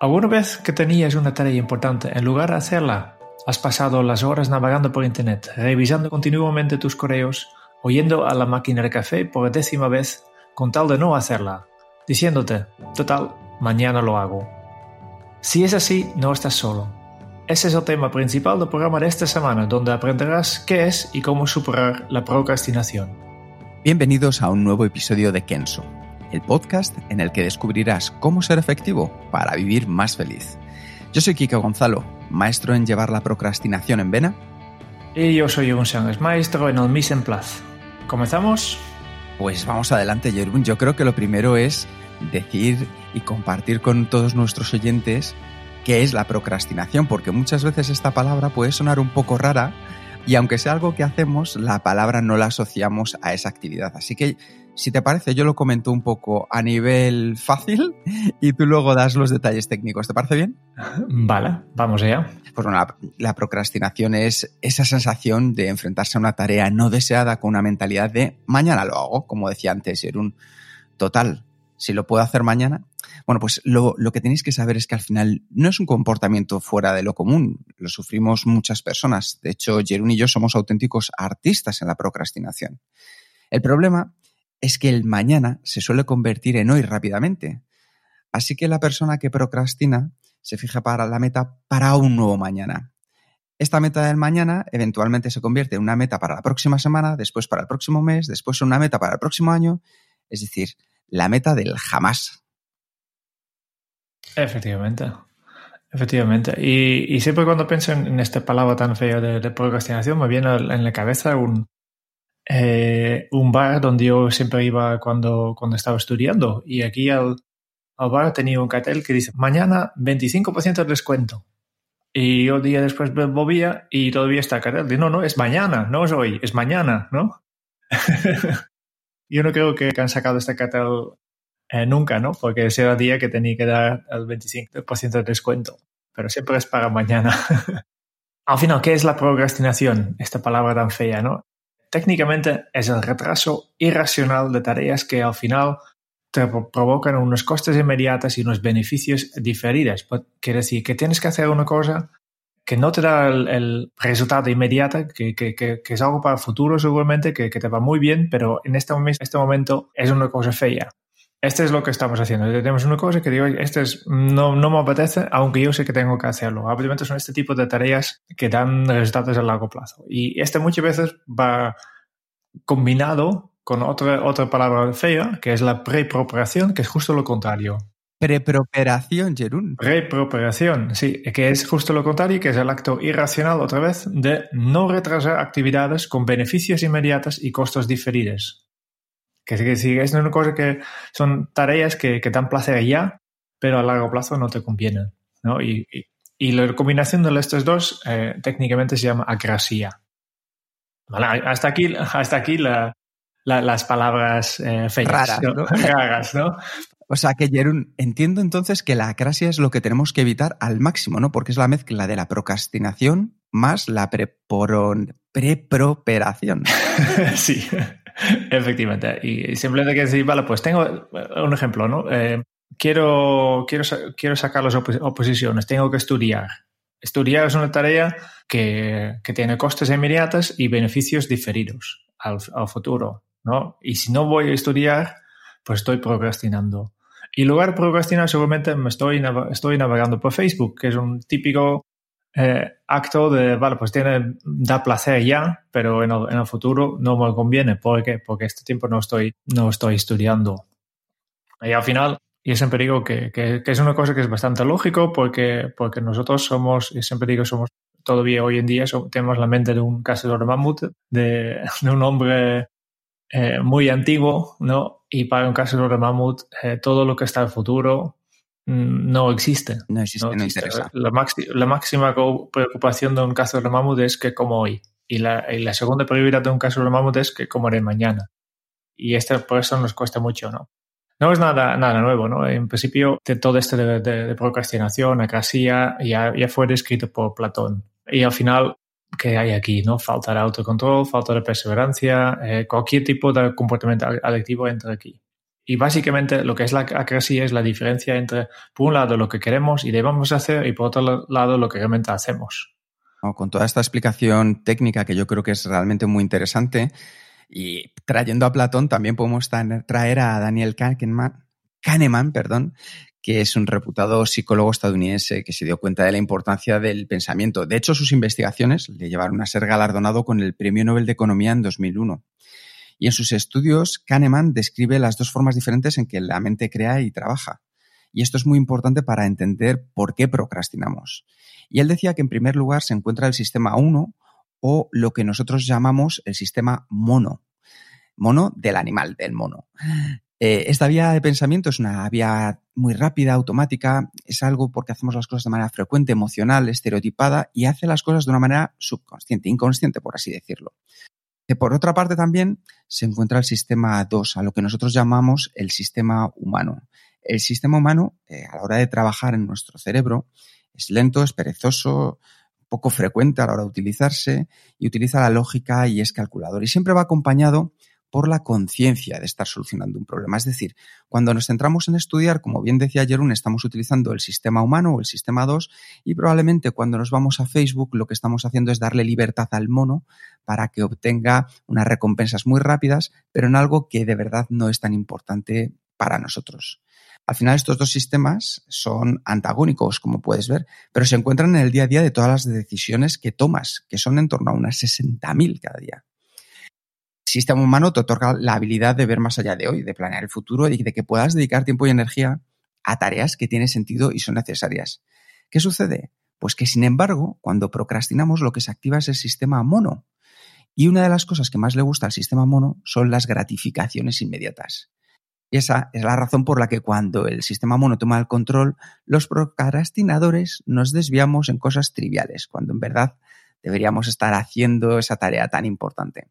¿Alguna vez que tenías una tarea importante, en lugar de hacerla, has pasado las horas navegando por Internet, revisando continuamente tus correos, oyendo a la máquina de café por décima vez con tal de no hacerla, diciéndote, total, mañana lo hago? Si es así, no estás solo. Ese es el tema principal del programa de esta semana, donde aprenderás qué es y cómo superar la procrastinación. Bienvenidos a un nuevo episodio de Kenso, el podcast en el que descubrirás cómo ser efectivo para vivir más feliz. Yo soy Kike Gonzalo, maestro en llevar la procrastinación en vena. Y yo soy un Sánchez, maestro en el Mise en Place. ¿Comenzamos? Pues vamos adelante, Jerún. Yo creo que lo primero es decir y compartir con todos nuestros oyentes qué es la procrastinación, porque muchas veces esta palabra puede sonar un poco rara y aunque sea algo que hacemos, la palabra no la asociamos a esa actividad. Así que, si te parece, yo lo comento un poco a nivel fácil y tú luego das los detalles técnicos. ¿Te parece bien? Vale, vamos allá. Pues bueno, la, la procrastinación es esa sensación de enfrentarse a una tarea no deseada con una mentalidad de mañana lo hago, como decía antes, era un total si lo puedo hacer mañana. Bueno, pues lo, que tenéis que saber es que al final no es un comportamiento fuera de lo común, lo sufrimos muchas personas. De hecho, Jerún y yo somos auténticos artistas en la procrastinación. El problema es que el mañana se suele convertir en hoy rápidamente. Así que la persona que procrastina se fija para la meta para un nuevo mañana. Esta meta del mañana eventualmente se convierte en una meta para la próxima semana, después para el próximo mes, después una meta para el próximo año. Es decir, la meta del jamás. Efectivamente. Efectivamente. Y, siempre cuando pienso en, en, esta palabra tan fea de, de procrastinación, me viene en la cabeza un, eh, un bar donde yo siempre iba cuando, cuando estaba estudiando. Y aquí al, al bar tenía un cartel que dice, mañana 25% de descuento. Y yo día después volvía y todavía está el cartel. Digo, no, no, es mañana, no es hoy, es mañana, ¿no? yo no creo que han sacado este cartel eh, nunca, ¿no? Porque ese era el día que tenía que dar el 25% de descuento. Pero siempre es para mañana. Al final, ¿qué es la procrastinación? Esta palabra tan fea, ¿no? Técnicamente es el retraso irracional de tareas que al final te provocan unos costes inmediatos y unos beneficios diferidos. Quiere decir que tienes que hacer una cosa que no te da el, el resultado inmediato, que, que, que, que, es algo para el futuro seguramente, que, te va muy bien, pero en este, este momento es una cosa fea. Este es lo que estamos haciendo. Tenemos una cosa que digo, este es, no, no me apetece, aunque yo sé que tengo que hacerlo. Obviamente son este tipo de tareas que dan resultados a largo plazo. Y este muchas veces va combinado con otra, otra palabra fea, que es la preproperación, que es justo lo contrario. Preproperación, Jerún. Preproperación, sí, que es justo lo contrario, que es el acto irracional, otra vez, de no retrasar actividades con beneficios inmediatos y costos diferidos. Que sí, es una cosa que son tareas que, que dan placer ya, pero a largo plazo no te convienen. ¿no? Y, y, y la combinación de estos dos eh, técnicamente se llama acrasia. Vale, hasta aquí, hasta aquí la, la, las palabras eh, feas, raras, ¿no? ¿no? raras, ¿no? O sea que, Jerún, entiendo entonces que la acrasia es lo que tenemos que evitar al máximo, ¿no? Porque es la mezcla de la procrastinación más la preproperación. sí, efectivamente. Y simplemente que decir, vale, pues tengo un ejemplo, ¿no? Eh, quiero, quiero, quiero sacar las opos oposiciones, tengo que estudiar. Estudiar es una tarea que, que tiene costes inmediatos y beneficios diferidos al, al futuro, ¿no? Y si no voy a estudiar, pues estoy procrastinando. Y lugar de procrastinar, seguramente me estoy, estoy navegando por Facebook, que es un típico eh, acto de, vale, pues tiene, da placer ya, pero en el, en el, futuro no me conviene. ¿Por qué? Porque este tiempo no estoy, no estoy estudiando. Y al final, yo siempre digo que, que, que, es una cosa que es bastante lógico porque, porque nosotros somos, yo siempre digo, somos todavía hoy en día tenemos la mente de un cazador de mamut, de, un hombre eh, muy antiguo, ¿no? Y para un cazador de mamut, eh, todo lo que está en el futuro mm, no existe. No existe, no, interesa. La, máxima preocupación de un cazador de mamut es que como hoy. Y la, la segunda prioridad de un cazador de mamut es que como haré mañana. Y esto por eso nos cuesta mucho, ¿no? No es nada, nada nuevo, ¿no? En principio, de todo esto de, de, procrastinación, acrasia, ya, ya fue descrito por Platón. Y al final, ¿qué hay aquí? ¿no? Falta de autocontrol, falta de perseverancia, eh, cualquier tipo de comportamiento adictivo entra aquí. Y básicamente lo que es la acrasia es la diferencia entre, por un lado, lo que queremos y debemos hacer y por otro lado, lo que realmente hacemos. con toda esta explicación técnica que yo creo que es realmente muy interesante, y trayendo a Platón también podemos traer a Daniel Kahneman, Kahneman perdón, que es un reputado psicólogo estadounidense que se dio cuenta de la importancia del pensamiento. De hecho, sus investigaciones le llevaron a ser galardonado con el Premio Nobel de Economía en 2001. Y en sus estudios, Kahneman describe las dos formas diferentes en que la mente crea y trabaja. Y esto es muy importante para entender por qué procrastinamos. Y él decía que en primer lugar se encuentra el sistema 1 o lo que nosotros llamamos el sistema mono. Mono del animal, del mono. Eh, esta vía de pensamiento es una vía muy rápida, automática, es algo porque hacemos las cosas de manera frecuente, emocional, estereotipada y hace las cosas de una manera subconsciente, inconsciente, por así decirlo. Por otra parte también se encuentra el sistema 2, a lo que nosotros llamamos el sistema humano. El sistema humano, eh, a la hora de trabajar en nuestro cerebro, es lento, es perezoso, poco frecuente a la hora de utilizarse y utiliza la lógica y es calculador. Y siempre va acompañado por la conciencia de estar solucionando un problema. Es decir, cuando nos centramos en estudiar, como bien decía Jerún, estamos utilizando el sistema humano o el sistema 2 y probablemente cuando nos vamos a Facebook lo que estamos haciendo es darle libertad al mono para que obtenga unas recompensas muy rápidas, pero en algo que de verdad no es tan importante para nosotros. Al final estos dos sistemas son antagónicos, como puedes ver, pero se encuentran en el día a día de todas las decisiones que tomas, que son en torno a unas 60.000 cada día. Sistema humano te otorga la habilidad de ver más allá de hoy, de planear el futuro y de que puedas dedicar tiempo y energía a tareas que tienen sentido y son necesarias. ¿Qué sucede? Pues que, sin embargo, cuando procrastinamos lo que se activa es el sistema mono. Y una de las cosas que más le gusta al sistema mono son las gratificaciones inmediatas. Y esa es la razón por la que cuando el sistema mono toma el control, los procrastinadores nos desviamos en cosas triviales, cuando en verdad deberíamos estar haciendo esa tarea tan importante.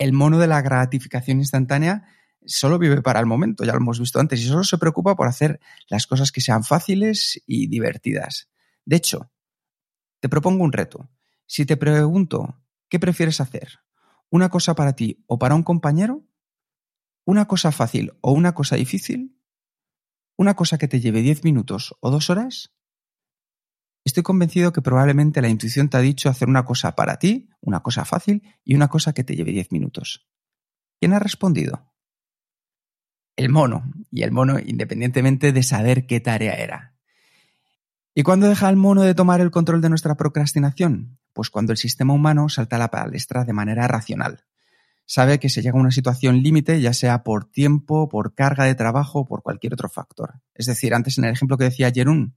El mono de la gratificación instantánea solo vive para el momento, ya lo hemos visto antes, y solo se preocupa por hacer las cosas que sean fáciles y divertidas. De hecho, te propongo un reto. Si te pregunto, ¿qué prefieres hacer? ¿Una cosa para ti o para un compañero? ¿Una cosa fácil o una cosa difícil? ¿Una cosa que te lleve 10 minutos o dos horas? Estoy convencido que probablemente la intuición te ha dicho hacer una cosa para ti, una cosa fácil y una cosa que te lleve 10 minutos. ¿Quién ha respondido? El mono, y el mono independientemente de saber qué tarea era. ¿Y cuándo deja el mono de tomar el control de nuestra procrastinación? Pues cuando el sistema humano salta a la palestra de manera racional sabe que se llega a una situación límite, ya sea por tiempo, por carga de trabajo por cualquier otro factor. Es decir, antes en el ejemplo que decía Jerún,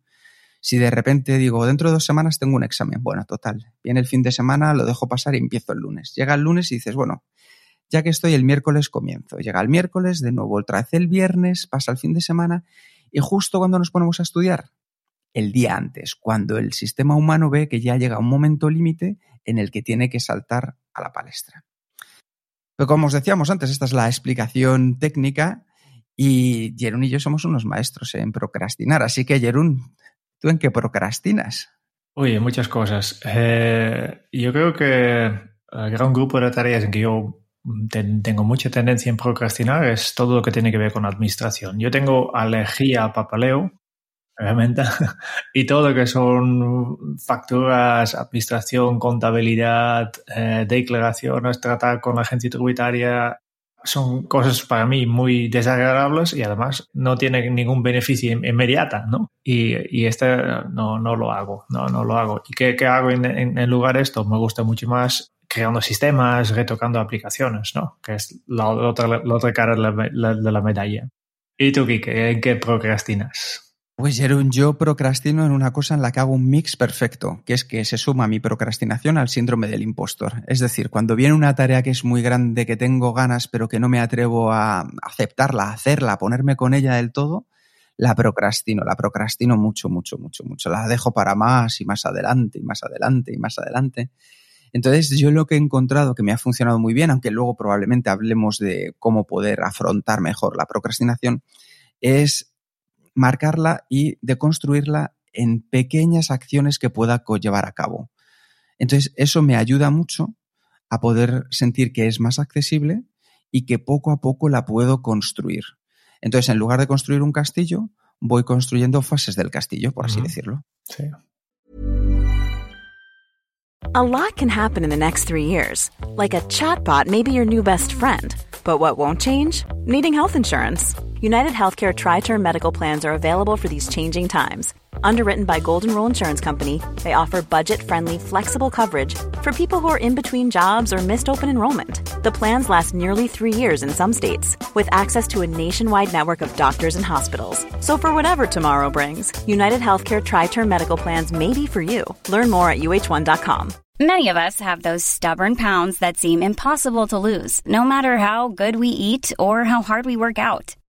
si de repente digo, dentro de dos semanas tengo un examen, bueno, total, viene el fin de semana, lo dejo pasar y empiezo el lunes. Llega el lunes y dices, bueno, ya que estoy el miércoles comienzo. Llega el miércoles, de nuevo otra vez el viernes, pasa el fin de semana y justo cuando nos ponemos a estudiar, el día antes, cuando el sistema humano ve que ya llega un momento límite en el que tiene que saltar a la palestra. Pero como os decíamos antes, esta es la explicación técnica y Jerún y yo somos unos maestros en procrastinar. Así que, Jerún, ¿tú en qué procrastinas? Uy, muchas cosas. Eh, yo creo que el gran grupo de tareas en que yo tengo mucha tendencia en procrastinar es todo lo que tiene que ver con administración. Yo tengo alergia a papaleo, obviamente, y todo lo que son facturas, administración, contabilidad, eh, declaraciones, tratar con la agencia tributaria, son cosas para mí muy desagradables y además no tienen ningún beneficio inmediata, ¿no? Y, y este no, no lo hago, no, no lo hago. ¿Y qué, qué hago en, en, lugar de esto? Me gusta mucho más creando sistemas, retocando aplicaciones, ¿no? Que es la, otra, la otra cara de la, de la medalla. ¿Y tú, Kike, en qué procrastinas? Pues Jerón, yo procrastino en una cosa en la que hago un mix perfecto, que es que se suma mi procrastinación al síndrome del impostor. Es decir, cuando viene una tarea que es muy grande, que tengo ganas, pero que no me atrevo a aceptarla, a hacerla, a ponerme con ella del todo, la procrastino, la procrastino mucho, mucho, mucho, mucho. La dejo para más y más adelante y más adelante y más adelante. Entonces, yo lo que he encontrado que me ha funcionado muy bien, aunque luego probablemente hablemos de cómo poder afrontar mejor la procrastinación, es marcarla y deconstruirla en pequeñas acciones que pueda llevar a cabo. Entonces, eso me ayuda mucho a poder sentir que es más accesible y que poco a poco la puedo construir. Entonces, en lugar de construir un castillo, voy construyendo fases del castillo, por así decirlo. Sí. A lot can happen in the next three years. Like a chatbot may be your new best friend. But what won't change? Needing health insurance. United Healthcare Tri Term Medical Plans are available for these changing times. Underwritten by Golden Rule Insurance Company, they offer budget friendly, flexible coverage for people who are in between jobs or missed open enrollment. The plans last nearly three years in some states, with access to a nationwide network of doctors and hospitals. So, for whatever tomorrow brings, United Healthcare Tri Term Medical Plans may be for you. Learn more at uh1.com. Many of us have those stubborn pounds that seem impossible to lose, no matter how good we eat or how hard we work out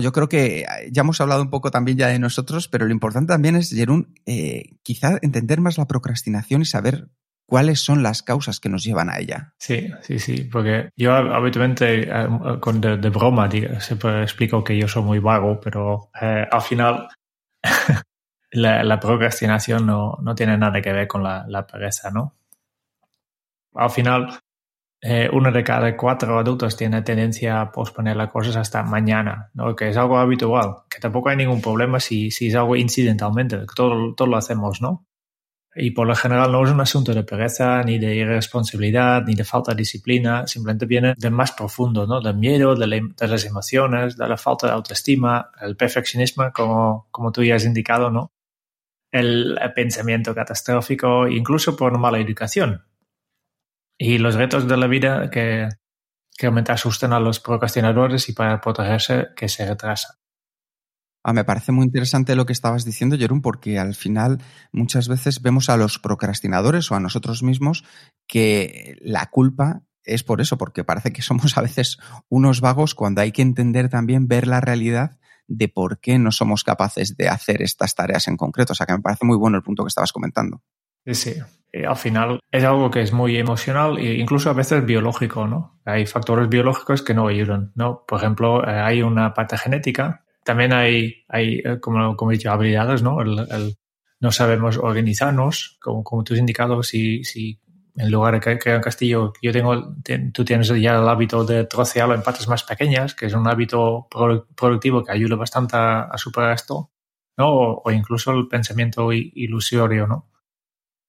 Yo creo que eh, ya hemos hablado un poco también ya de nosotros, pero lo importante también es, Jerún, eh, quizá entender más la procrastinación y saber cuáles son las causas que nos llevan a ella. Sí, sí, sí, porque yo habitualmente eh, con de, broma siempre explico que yo soy muy vago, pero al final la, procrastinación no, no, tiene nada que ver con la pereza, ¿no? Al final eh, uno de cada cuatro adultos tiene tendencia a posponer las cosas hasta mañana, ¿no? que es algo habitual, que tampoco hay ningún problema si, si es algo incidentalmente, todo, todo lo hacemos, ¿no? Y por lo general no es un asunto de pereza, ni de irresponsabilidad, ni de falta de disciplina, simplemente viene de más profundo, ¿no? Del miedo, de, de, las emociones, de la falta de autoestima, el perfeccionismo, como, como tú ya has indicado, ¿no? El, el pensamiento catastrófico, incluso por mala educación, y los retos de la vida que, que realmente asustan a los procrastinadores y para protegerse que se retrasa. Ah, me parece muy interesante lo que estabas diciendo, Jerón, porque al final muchas veces vemos a los procrastinadores o a nosotros mismos que la culpa es por eso, porque parece que somos a veces unos vagos cuando hay que entender también, ver la realidad de por qué no somos capaces de hacer estas tareas en concreto. O sea, que me parece muy bueno el punto que estabas comentando. Sí, sí. Eh, al final es algo que es muy emocional e incluso a veces biológico, ¿no? Hay factores biológicos que no ayudan, ¿no? Por ejemplo, eh, hay una parte genética. También hay, hay eh, como, como he dicho, habilidades, ¿no? no sabemos organizarnos, como, tú has indicado, si, si en lugar de crear un castillo, yo tengo, tú tienes ya el hábito de trocearlo en partes más pequeñas, que es un hábito productivo que ayuda bastante a, superar esto, ¿no? O, incluso el pensamiento ilusorio, ¿no?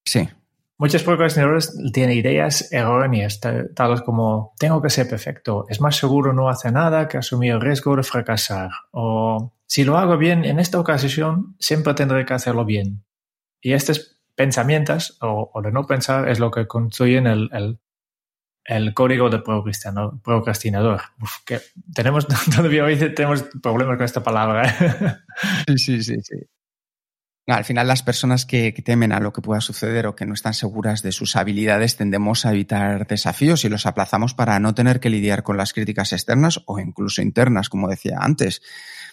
Sí. Muchos procrastinadores tienen ideas erróneas, tales como tengo que ser perfecto, es más seguro no hacer nada que asumir el riesgo de fracasar, o si lo hago bien en esta ocasión, siempre tendré que hacerlo bien. Y estos pensamientos, o, de no pensar, es lo que construyen el, el, código de procrastinador. que tenemos, todavía hoy tenemos problemas con esta palabra. sí, sí, sí, sí. Al final, las personas que, temen a lo que pueda suceder o que no están seguras de sus habilidades tendemos a evitar desafíos y los aplazamos para no tener que lidiar con las críticas externas o incluso internas, como decía antes.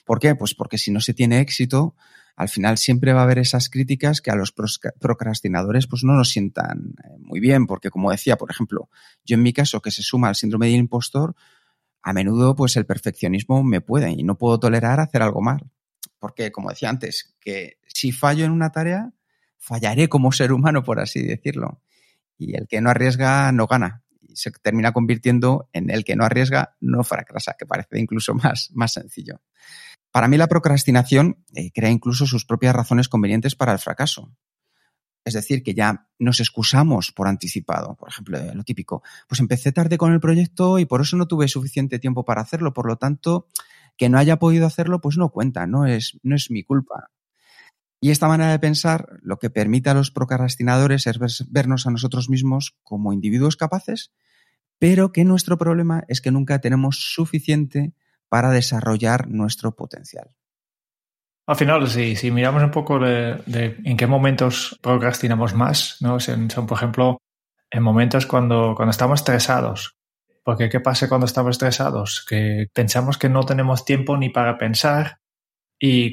¿Por qué? Pues porque si no se tiene éxito, al final siempre va a haber esas críticas que a los procrastinadores pues no nos sientan eh, muy bien, porque como decía, por ejemplo, yo en mi caso que se suma al síndrome del impostor, a menudo pues el perfeccionismo me puede y no puedo tolerar hacer algo mal. Porque, como decía antes, que si fallo en una tarea, fallaré como ser humano, por así decirlo. Y el que no arriesga no gana. Y se termina convirtiendo en el que no arriesga no fracasa, que parece incluso más, más sencillo. Para mí la procrastinación eh, crea incluso sus propias razones convenientes para el fracaso. Es decir, que ya nos excusamos por anticipado. Por ejemplo, lo típico, pues empecé tarde con el proyecto y por eso no tuve suficiente tiempo para hacerlo. Por lo tanto, que no haya podido hacerlo, pues no cuenta, no es, no es mi culpa. Y esta manera de pensar lo que permite a los procrastinadores es vernos a nosotros mismos como individuos capaces, pero que nuestro problema es que nunca tenemos suficiente para desarrollar nuestro potencial. Al final, si, si miramos un poco de, en qué momentos procrastinamos más, ¿no? Son, por ejemplo, en momentos cuando, cuando estamos estresados. Porque ¿qué pasa cuando estamos estresados? Que pensamos que no tenemos tiempo ni para pensar y,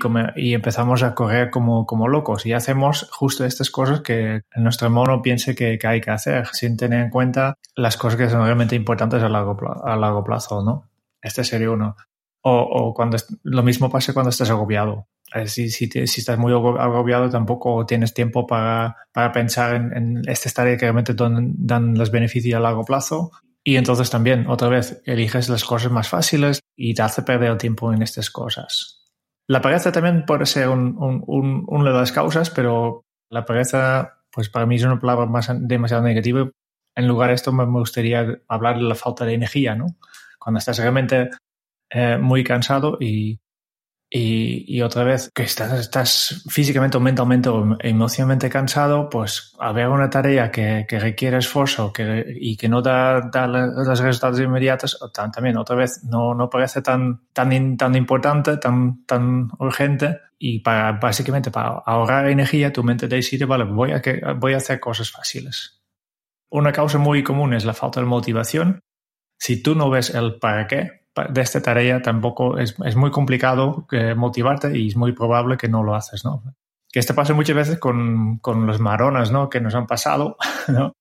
empezamos a correr como, locos y hacemos justo estas cosas que nuestro mono piense que, hay que hacer, sin tener en cuenta las cosas que son realmente importantes a largo, plazo, ¿no? Este sería uno. O, cuando lo mismo pasa cuando estás agobiado. Si, si, estás muy agobiado, tampoco tienes tiempo para, pensar en, en estas tareas que realmente dan, dan, los beneficios a largo plazo. Y entonces también, otra vez, eliges las cosas más fáciles y te hace perder el tiempo en estas cosas. La pereza también puede ser un, un, un, una de las causas, pero la pereza, pues para mí es una palabra más demasiado negativa. En lugar de esto, me gustaría hablar de la falta de energía, ¿no? Cuando estás realmente eh, muy cansado y, y, y, otra vez que estás, estás físicamente o mentalmente o emocionalmente cansado, pues haber una tarea que, que requiere esfuerzo que, y que no da, da los resultados inmediatos, también otra vez no, no parece tan, tan, tan importante, tan, tan urgente. Y para básicamente para ahorrar energía, tu mente decide, vale, voy a, voy a hacer cosas fáciles. Una causa muy común es la falta de motivación. Si tú no ves el para qué, de esta tarea tampoco es, es muy complicado eh, motivarte y es muy probable que no lo haces, ¿no? Que esto pasa muchas veces con, con los maronas, ¿no? Que nos han pasado, ¿no?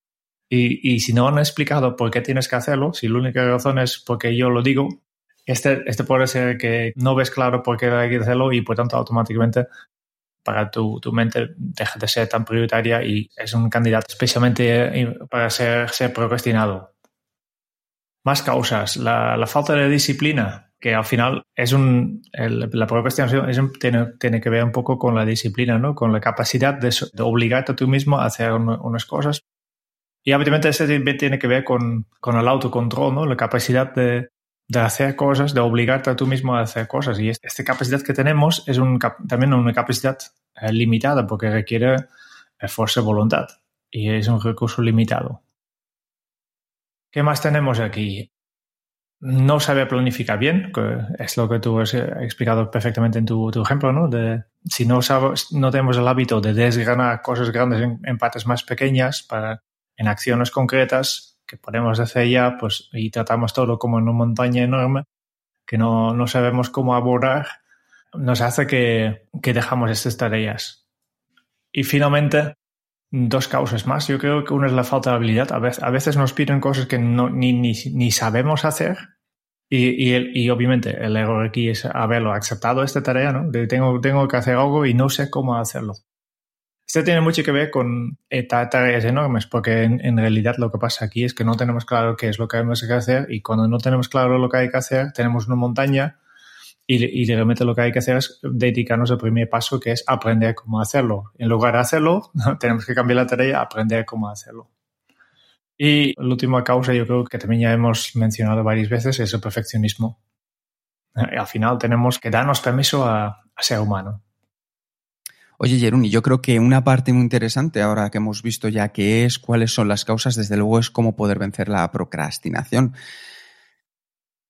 Y, y, si no han explicado por qué tienes que hacerlo, si la única razón es porque yo lo digo, este, este puede ser que no ves claro por qué hay que hacerlo y por tanto automáticamente para tu, tu mente deja de ser tan prioritaria y es un candidato especialmente eh, para ser, ser procrastinado. Más causas. La, la falta de disciplina, que al final es un. El, la procrastinación es tiene, tiene, que ver un poco con la disciplina, ¿no? Con la capacidad de, de obligarte a tú mismo a hacer un, unas cosas. Y obviamente eso tiene que ver con, con el autocontrol, ¿no? La capacidad de, de hacer cosas, de obligarte a tú mismo a hacer cosas. Y esta capacidad que tenemos es un, también una capacidad eh, limitada porque requiere fuerza y voluntad. Y es un recurso limitado. ¿Qué más tenemos aquí? No sabe planificar bien, que es lo que tú has explicado perfectamente en tu, tu ejemplo, ¿no? De, si no, sabes, no tenemos el hábito de desgranar cosas grandes en, en, partes más pequeñas, para, en acciones concretas que podemos hacer ya, pues, y tratamos todo como en una montaña enorme, que no, no sabemos cómo abordar, nos hace que, que dejamos estas tareas. Y finalmente, dos causas más. Yo creo que una es la falta de habilidad. A veces, a veces nos piden cosas que no, ni, ni, ni sabemos hacer. Y, y, y, obviamente el error aquí es haberlo aceptado esta tarea, ¿no? De tengo, tengo que hacer algo y no sé cómo hacerlo. Esto tiene mucho que ver con tareas enormes, porque en, en, realidad lo que pasa aquí es que no tenemos claro qué es lo que tenemos que hacer y cuando no tenemos claro lo que hay que hacer, tenemos una montaña y, y, realmente lo que hay que hacer es dedicarnos al primer paso, que es aprender cómo hacerlo. En lugar de hacerlo, tenemos que cambiar la tarea, aprender cómo hacerlo. Y la última causa, yo creo que también ya hemos mencionado varias veces, es el perfeccionismo. Al final tenemos que darnos permiso a, a ser humano. Oye, Jeruni, yo creo que una parte muy interesante ahora que hemos visto ya que es cuáles son las causas, desde luego es cómo poder vencer la procrastinación.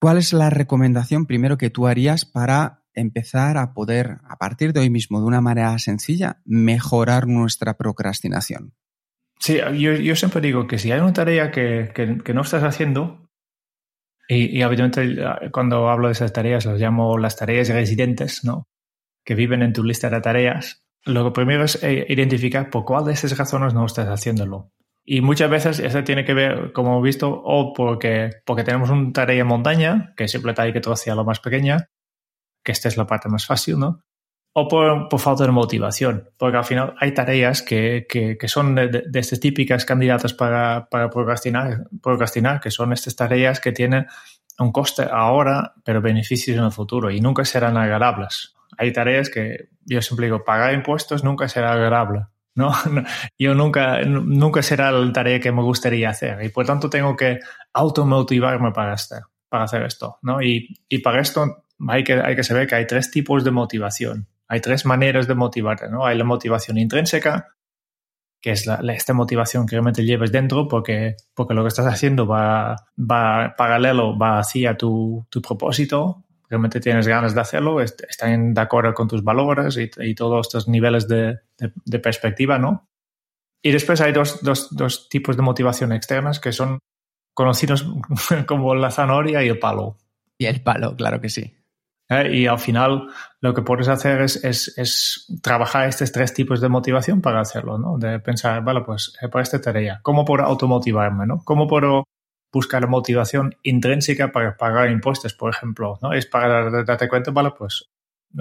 ¿Cuál es la recomendación primero que tú harías para empezar a poder, a partir de hoy mismo, de una manera sencilla, mejorar nuestra procrastinación? Sí, yo, siempre digo que si hay una tarea que, que, no estás haciendo, y, y, obviamente cuando hablo de esas tareas las llamo las tareas residentes, ¿no? Que viven en tu lista de tareas. Lo primero es eh, identificar por cuál de esas razones no estás haciéndolo. Y muchas veces eso tiene que ver, como hemos visto, o porque, porque tenemos una tarea en montaña, que siempre hay que lo más pequeña, que esta es la parte más fácil, ¿no? O por, por falta de motivación, porque al final hay tareas que, que, que son de, de, de, estas típicas candidatas para, para procrastinar, procrastinar, que son estas tareas que tienen un coste ahora, pero beneficios en el futuro y nunca serán agradables. Hay tareas que yo siempre digo, pagar impuestos nunca será agradable ¿no? Yo nunca, nunca será la tarea que me gustaría hacer y por tanto tengo que automotivarme para, este, para hacer esto, ¿no? Y, y para esto hay que, hay que saber que hay tres tipos de motivación. Hay tres maneras de motivarte, ¿no? Hay la motivación intrínseca, que es la, esta motivación que realmente lleves dentro porque, porque lo que estás haciendo va, va paralelo, va hacia tu, tu propósito, realmente tienes ganas de hacerlo, están de acuerdo con tus valores y, y todos estos niveles de, de, perspectiva, ¿no? Y después hay dos, dos, dos, tipos de motivación externas que son conocidos como la zanahoria y el palo. Y el palo, claro que sí. ¿Eh? Y al final lo que puedes hacer es, es, es, trabajar estos tres tipos de motivación para hacerlo, ¿no? De pensar, vale, pues eh, para esta tarea, ¿cómo puedo automotivarme, ¿no? ¿Cómo puedo buscar motivación intrínseca para pagar impuestos, por ejemplo, ¿no? Es para darte cuenta, vale, pues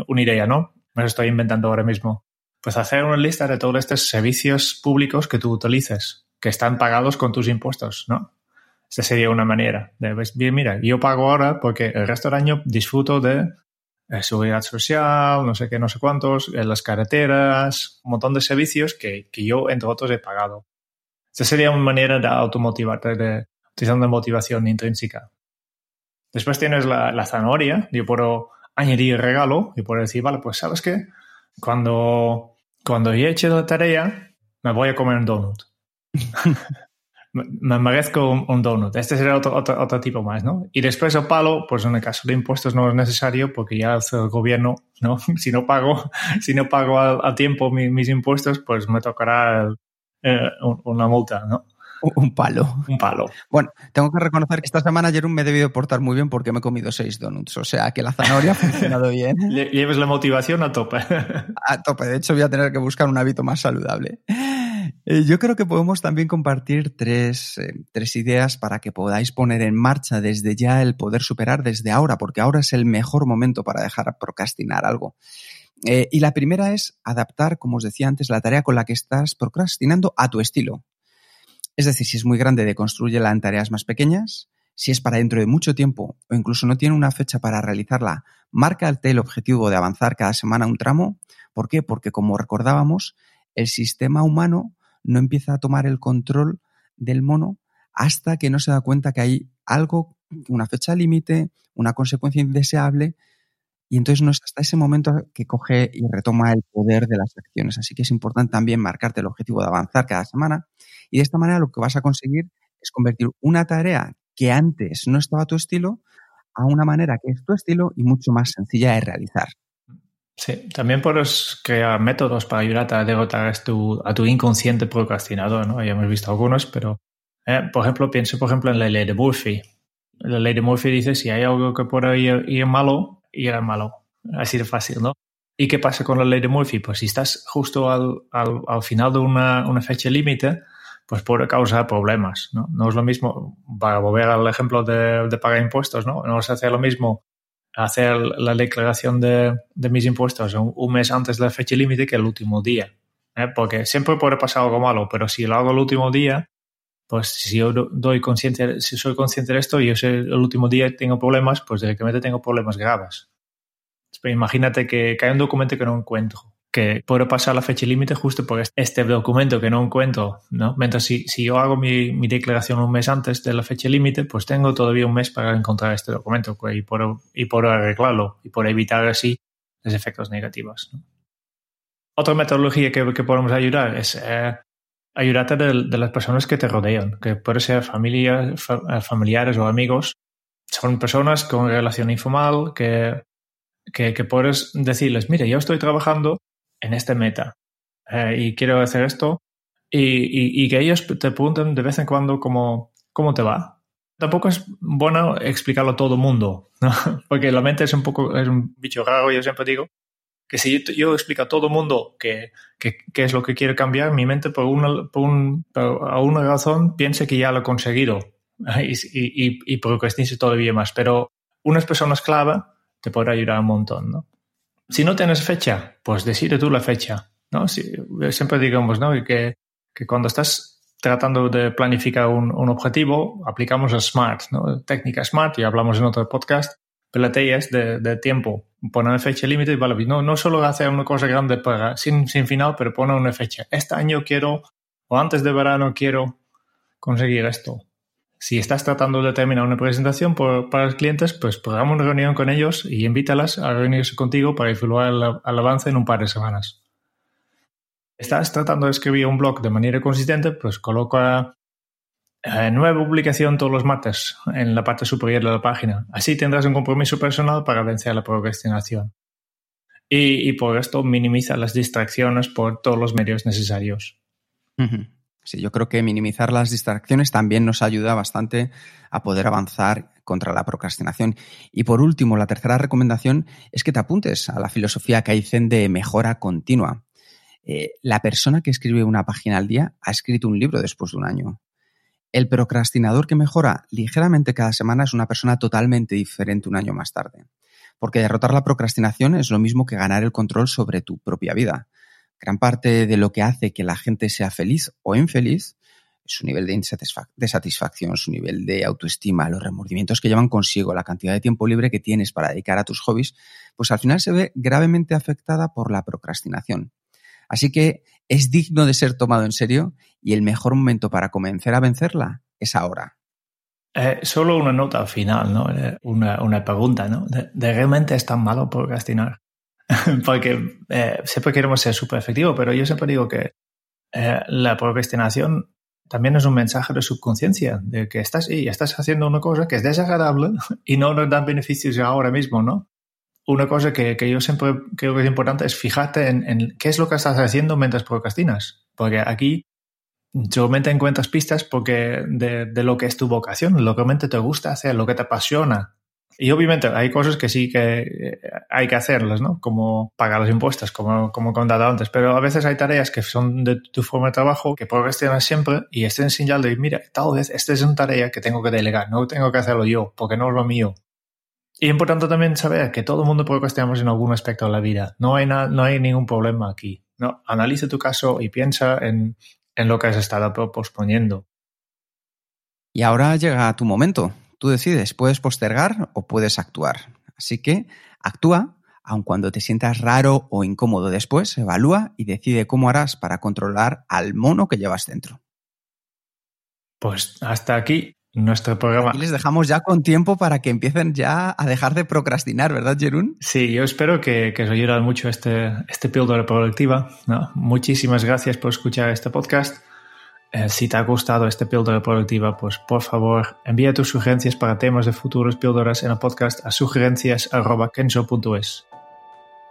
una idea, ¿no? Me lo estoy inventando ahora mismo. Pues hacer una lista de todos estos servicios públicos que tú utilices, que están pagados con tus impuestos, ¿no? Esta sería una manera de, pues, bien, mira, yo pago ahora porque el resto del año disfruto de eh, seguridad social, no sé qué, no sé cuántos, en las carreteras, un montón de servicios que, que yo, entre otros, he pagado. Esta sería una manera de automotivarte, de, utilizando motivación intrínseca. Después tienes la, zanahoria, yo puedo añadir regalo y puedo decir, vale, pues sabes qué, cuando, cuando he hecho la tarea, me voy a comer un donut. me merezco un, donut. Este sería otro, otro, otro, tipo más, ¿no? Y después el palo, pues en el caso de impuestos no es necesario porque ya el gobierno, ¿no? Si no pago, si no pago a, tiempo mis, impuestos, pues me tocará eh, una multa, ¿no? Un palo. Un palo. Bueno, tengo que reconocer que esta semana Jerome me he debido portar muy bien porque me he comido seis donuts. O sea que la zanahoria ha funcionado bien. Lleves la motivación a tope. A tope. De hecho, voy a tener que buscar un hábito más saludable. Eh, yo creo que podemos también compartir tres, eh, tres ideas para que podáis poner en marcha desde ya el poder superar desde ahora, porque ahora es el mejor momento para dejar procrastinar algo. Eh, y la primera es adaptar, como os decía antes, la tarea con la que estás procrastinando a tu estilo. Es decir, si es muy grande, deconstrúyela en tareas más pequeñas. Si es para dentro de mucho tiempo o incluso no tiene una fecha para realizarla, marca el objetivo de avanzar cada semana un tramo. ¿Por qué? Porque como recordábamos, el sistema humano no empieza a tomar el control del mono hasta que no se da cuenta que hay algo, una fecha límite, una consecuencia indeseable y entonces no es hasta ese momento que coge y retoma el poder de las acciones. Así que es importante también marcarte el objetivo de avanzar cada semana. Y de esta manera lo que vas a conseguir es convertir una tarea que antes no estaba a tu estilo a una manera que es tu estilo y mucho más sencilla de realizar. Sí, también puedes crear métodos para ayudarte a derrotar a tu, a tu inconsciente procrastinador, ¿no? Ya hemos visto algunos, pero, eh, por ejemplo, pienso, por ejemplo, en la ley de Murphy. La ley de Murphy dice si hay algo que puede ir, ir malo, y era malo. Así de fácil, ¿no? ¿Y qué pasa con la ley de Murphy? Pues si estás justo al, al, al final de una, una fecha límite, pues puede causar problemas, ¿no? No es lo mismo, para volver al ejemplo de, de pagar impuestos, ¿no? No es hacer lo mismo hacer la declaración de, de mis impuestos un, un, mes antes de la fecha límite que el último día. ¿eh? Porque siempre puede pasar algo malo, pero si lo hago el último día, pues si yo doy consciente, si soy consciente de esto y sé el último día tengo problemas, pues directamente tengo problemas graves. Pero imagínate que, que hay un documento que no encuentro, que puedo pasar la fecha límite justo por este documento que no encuentro, ¿no? Mientras si, si yo hago mi, mi, declaración un mes antes de la fecha límite, pues tengo todavía un mes para encontrar este documento pues, y por, y por arreglarlo y por evitar así los efectos negativos. ¿no? Otra metodología que, que podemos ayudar es eh, ayudarte de, las personas que te rodean, que puede ser familia, fa, familiares o amigos. Son personas con relación informal que, que, puedes decirles, mire, yo estoy trabajando en este meta eh, y quiero hacer esto y, que ellos te pregunten de vez en cuando cómo, cómo te va. Tampoco es bueno explicarlo a todo el mundo, porque la mente es un poco, es un bicho raro, yo siempre digo, que si yo, yo, explico a todo mundo qué que, que, es lo que quiere cambiar, mi mente por una, por un, por una razón piensa que ya lo he conseguido y, y, y procrastine todavía más. Pero unas personas clave te pueden ayudar un montón, ¿no? Si no tienes fecha, pues decide tú la fecha, ¿no? Si, siempre digamos, ¿no? Que, que cuando estás tratando de planificar un, un objetivo, aplicamos el SMART, ¿no? Técnica SMART, y hablamos en otro podcast, peletillas de, de tiempo. Poner fecha límite y vale, no, no solo hacer una cosa grande para, sin, sin final, pero poner una fecha. Este año quiero, o antes de verano quiero conseguir esto. Si estás tratando de terminar una presentación por, para los clientes, pues programa una reunión con ellos y invítalas a reunirse contigo para evaluar el, el avance en un par de semanas. Estás tratando de escribir un blog de manera consistente, pues coloca eh, nueva publicación todos los martes en la parte superior de la página. Así tendrás un compromiso personal para vencer la procrastinación. Y, por esto minimiza las distracciones por todos los medios necesarios. Sí, yo creo que minimizar las distracciones también nos ayuda bastante a poder avanzar contra la procrastinación. Y por último, la tercera recomendación es que te apuntes a la filosofía Kaizen de mejora continua. Eh, la persona que escribe una página al día ha escrito un libro después de un año. El procrastinador que mejora ligeramente cada semana es una persona totalmente diferente un año más tarde. Porque derrotar la procrastinación es lo mismo que ganar el control sobre tu propia vida. Gran parte de lo que hace que la gente sea feliz o infeliz su nivel de, de satisfacción, su nivel de autoestima, los remordimientos que llevan consigo, la cantidad de tiempo libre que tienes para dedicar a tus hobbies, pues al final se ve gravemente afectada por la procrastinación. Así que es digno de ser tomado en serio y el mejor momento para comenzar a vencerla es ahora. Eh, solo una nota final, ¿no? Eh, una, una pregunta, ¿no? ¿De, ¿De, realmente es tan malo procrastinar? Porque eh, siempre queremos ser súper efectivos, pero yo siempre digo que la procrastinación también es un mensaje de subconsciencia, de que estás y estás haciendo una cosa que es desagradable y no nos dan beneficios ahora mismo, ¿no? Una cosa que, que, yo siempre creo que es importante es fijarte en, en, qué es lo que estás haciendo mientras procrastinas. Porque aquí solamente encuentras pistas porque de, de, lo que es tu vocación, lo que realmente te gusta hacer, lo que te apasiona. Y obviamente hay cosas que sí que eh, hay que hacerlas, ¿no? Como pagar los impuestos, como, como he contado antes. Pero a veces hay tareas que son de tu forma de trabajo que procrastinas siempre y estén señal de, mira, tal vez esta es una tarea que tengo que delegar, no tengo que hacerlo yo, porque no es lo mío. Y es importante también saber que todo el mundo procrastinamos en algún aspecto de la vida. No hay, no hay ningún problema aquí. No, analiza tu caso y piensa en, en lo que has estado posponiendo. Y ahora llega tu momento. Tú decides, puedes postergar o puedes actuar. Así que actúa, aun cuando te sientas raro o incómodo después, evalúa y decide cómo harás para controlar al mono que llevas dentro. Pues hasta aquí nuestro programa. Y les dejamos ya con tiempo para que empiecen ya a dejar de procrastinar, ¿verdad, Jerún? Sí, yo espero que, que os ayude mucho este, este píldora productiva. ¿no? Muchísimas gracias por escuchar este podcast. Eh, si te ha gustado este píldora productiva, pues por favor envía tus sugerencias para temas de futuros píldoras en el podcast a sugerencias.kenso.es.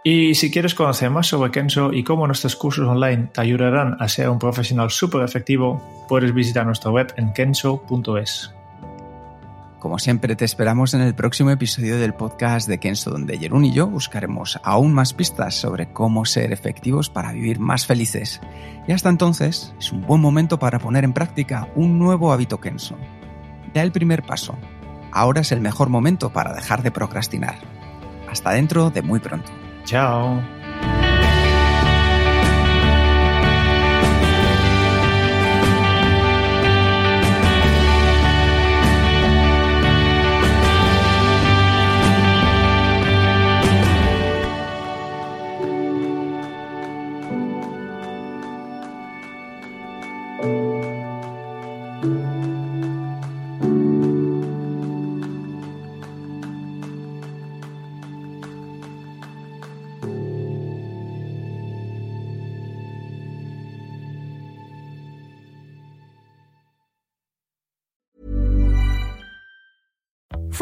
Y si quieres conocer más sobre Kenso y cómo nuestros cursos online te ayudarán a ser un profesional súper efectivo, puedes visitar nuestra web en kenso.es. Como siempre, te esperamos en el próximo episodio del podcast de Kenso, donde Jerún y yo buscaremos aún más pistas sobre cómo ser efectivos para vivir más felices. Y hasta entonces, es un buen momento para poner en práctica un nuevo hábito Kenso. Da el primer paso. Ahora es el mejor momento para dejar de procrastinar. Hasta dentro de muy pronto. ciao